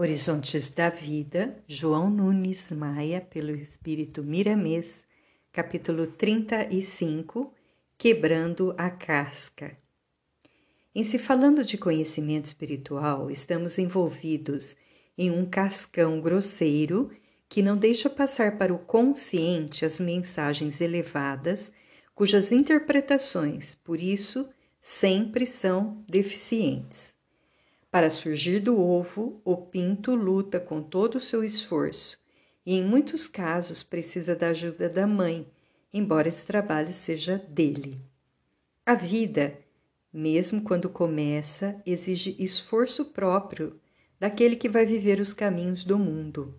Horizontes da Vida, João Nunes Maia, pelo Espírito Miramês, capítulo 35 Quebrando a Casca. Em se falando de conhecimento espiritual, estamos envolvidos em um cascão grosseiro que não deixa passar para o consciente as mensagens elevadas, cujas interpretações, por isso, sempre são deficientes. Para surgir do ovo, o pinto luta com todo o seu esforço e, em muitos casos, precisa da ajuda da mãe, embora esse trabalho seja dele. A vida, mesmo quando começa, exige esforço próprio daquele que vai viver os caminhos do mundo.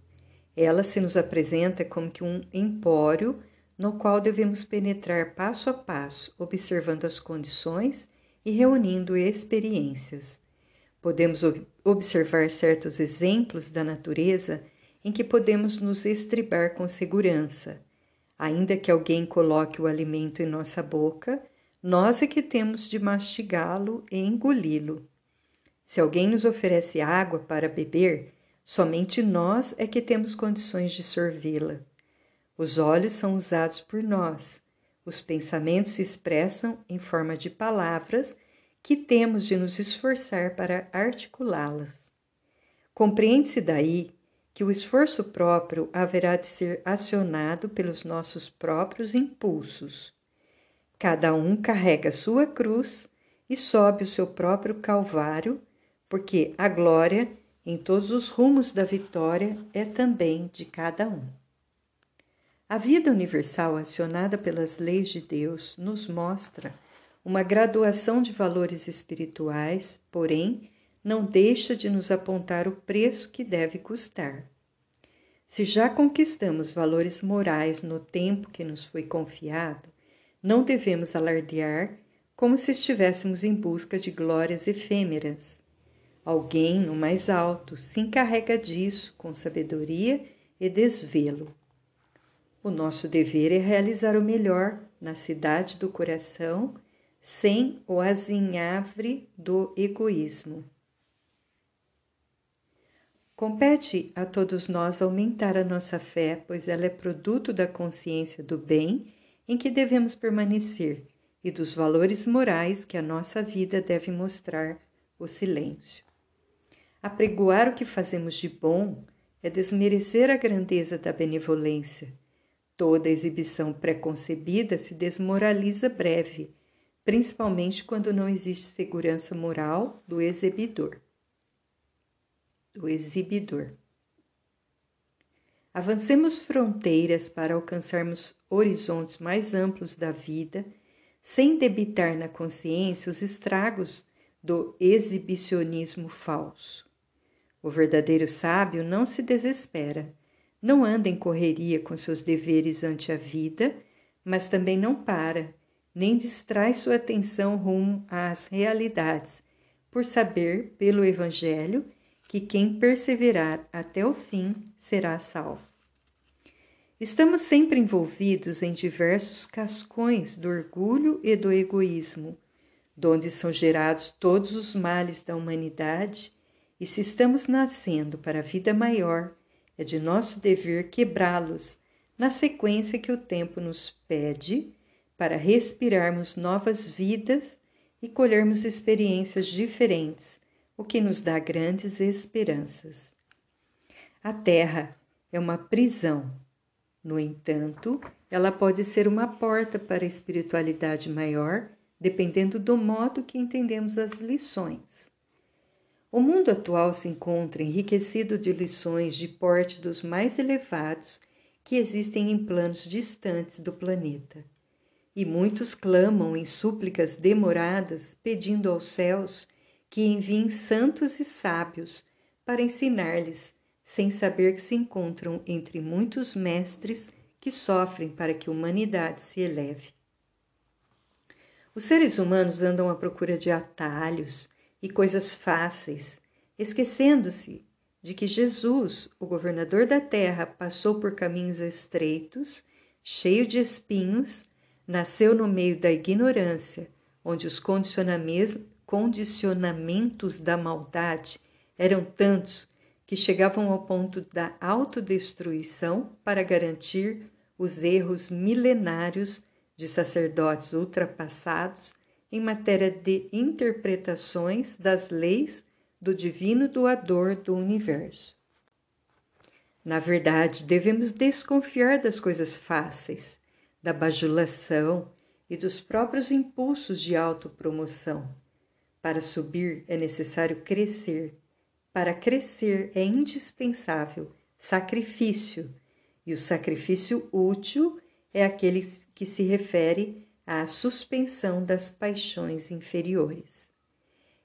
Ela se nos apresenta como que um empório no qual devemos penetrar passo a passo, observando as condições e reunindo experiências. Podemos observar certos exemplos da natureza em que podemos nos estribar com segurança. Ainda que alguém coloque o alimento em nossa boca, nós é que temos de mastigá-lo e engoli-lo. Se alguém nos oferece água para beber, somente nós é que temos condições de sorvê-la. Os olhos são usados por nós. Os pensamentos se expressam em forma de palavras que temos de nos esforçar para articulá-las. Compreende-se daí que o esforço próprio haverá de ser acionado pelos nossos próprios impulsos. Cada um carrega sua cruz e sobe o seu próprio calvário, porque a glória em todos os rumos da vitória é também de cada um. A vida universal acionada pelas leis de Deus nos mostra uma graduação de valores espirituais, porém, não deixa de nos apontar o preço que deve custar. Se já conquistamos valores morais no tempo que nos foi confiado, não devemos alardear como se estivéssemos em busca de glórias efêmeras. Alguém no mais alto se encarrega disso com sabedoria e desvelo. O nosso dever é realizar o melhor na cidade do coração sem o azinhavre do egoísmo. Compete a todos nós aumentar a nossa fé, pois ela é produto da consciência do bem em que devemos permanecer e dos valores morais que a nossa vida deve mostrar o silêncio. Apregoar o que fazemos de bom é desmerecer a grandeza da benevolência. Toda exibição preconcebida se desmoraliza breve principalmente quando não existe segurança moral do exibidor. Do exibidor. Avancemos fronteiras para alcançarmos horizontes mais amplos da vida, sem debitar na consciência os estragos do exibicionismo falso. O verdadeiro sábio não se desespera, não anda em correria com seus deveres ante a vida, mas também não para nem distrai sua atenção rumo às realidades, por saber, pelo Evangelho, que quem perseverar até o fim será salvo. Estamos sempre envolvidos em diversos cascões do orgulho e do egoísmo, donde são gerados todos os males da humanidade, e se estamos nascendo para a vida maior, é de nosso dever quebrá-los na sequência que o tempo nos pede para respirarmos novas vidas e colhermos experiências diferentes, o que nos dá grandes esperanças. A Terra é uma prisão. No entanto, ela pode ser uma porta para a espiritualidade maior, dependendo do modo que entendemos as lições. O mundo atual se encontra enriquecido de lições de porte dos mais elevados que existem em planos distantes do planeta e muitos clamam em súplicas demoradas, pedindo aos céus que enviem santos e sábios para ensinar-lhes, sem saber que se encontram entre muitos mestres que sofrem para que a humanidade se eleve. Os seres humanos andam à procura de atalhos e coisas fáceis, esquecendo-se de que Jesus, o governador da terra, passou por caminhos estreitos, cheio de espinhos, nasceu no meio da ignorância, onde os condicionamentos da maldade eram tantos que chegavam ao ponto da autodestruição para garantir os erros milenários de sacerdotes ultrapassados em matéria de interpretações das leis do divino doador do universo. Na verdade, devemos desconfiar das coisas fáceis, da bajulação e dos próprios impulsos de autopromoção. Para subir é necessário crescer. Para crescer é indispensável sacrifício, e o sacrifício útil é aquele que se refere à suspensão das paixões inferiores.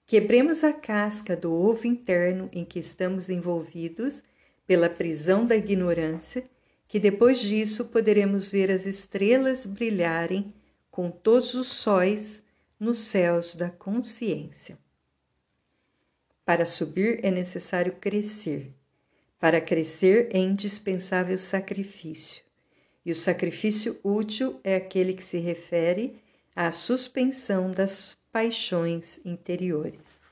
Quebremos a casca do ovo interno em que estamos envolvidos pela prisão da ignorância, que depois disso poderemos ver as estrelas brilharem com todos os sóis nos céus da consciência. Para subir é necessário crescer. Para crescer é indispensável sacrifício. E o sacrifício útil é aquele que se refere à suspensão das paixões interiores.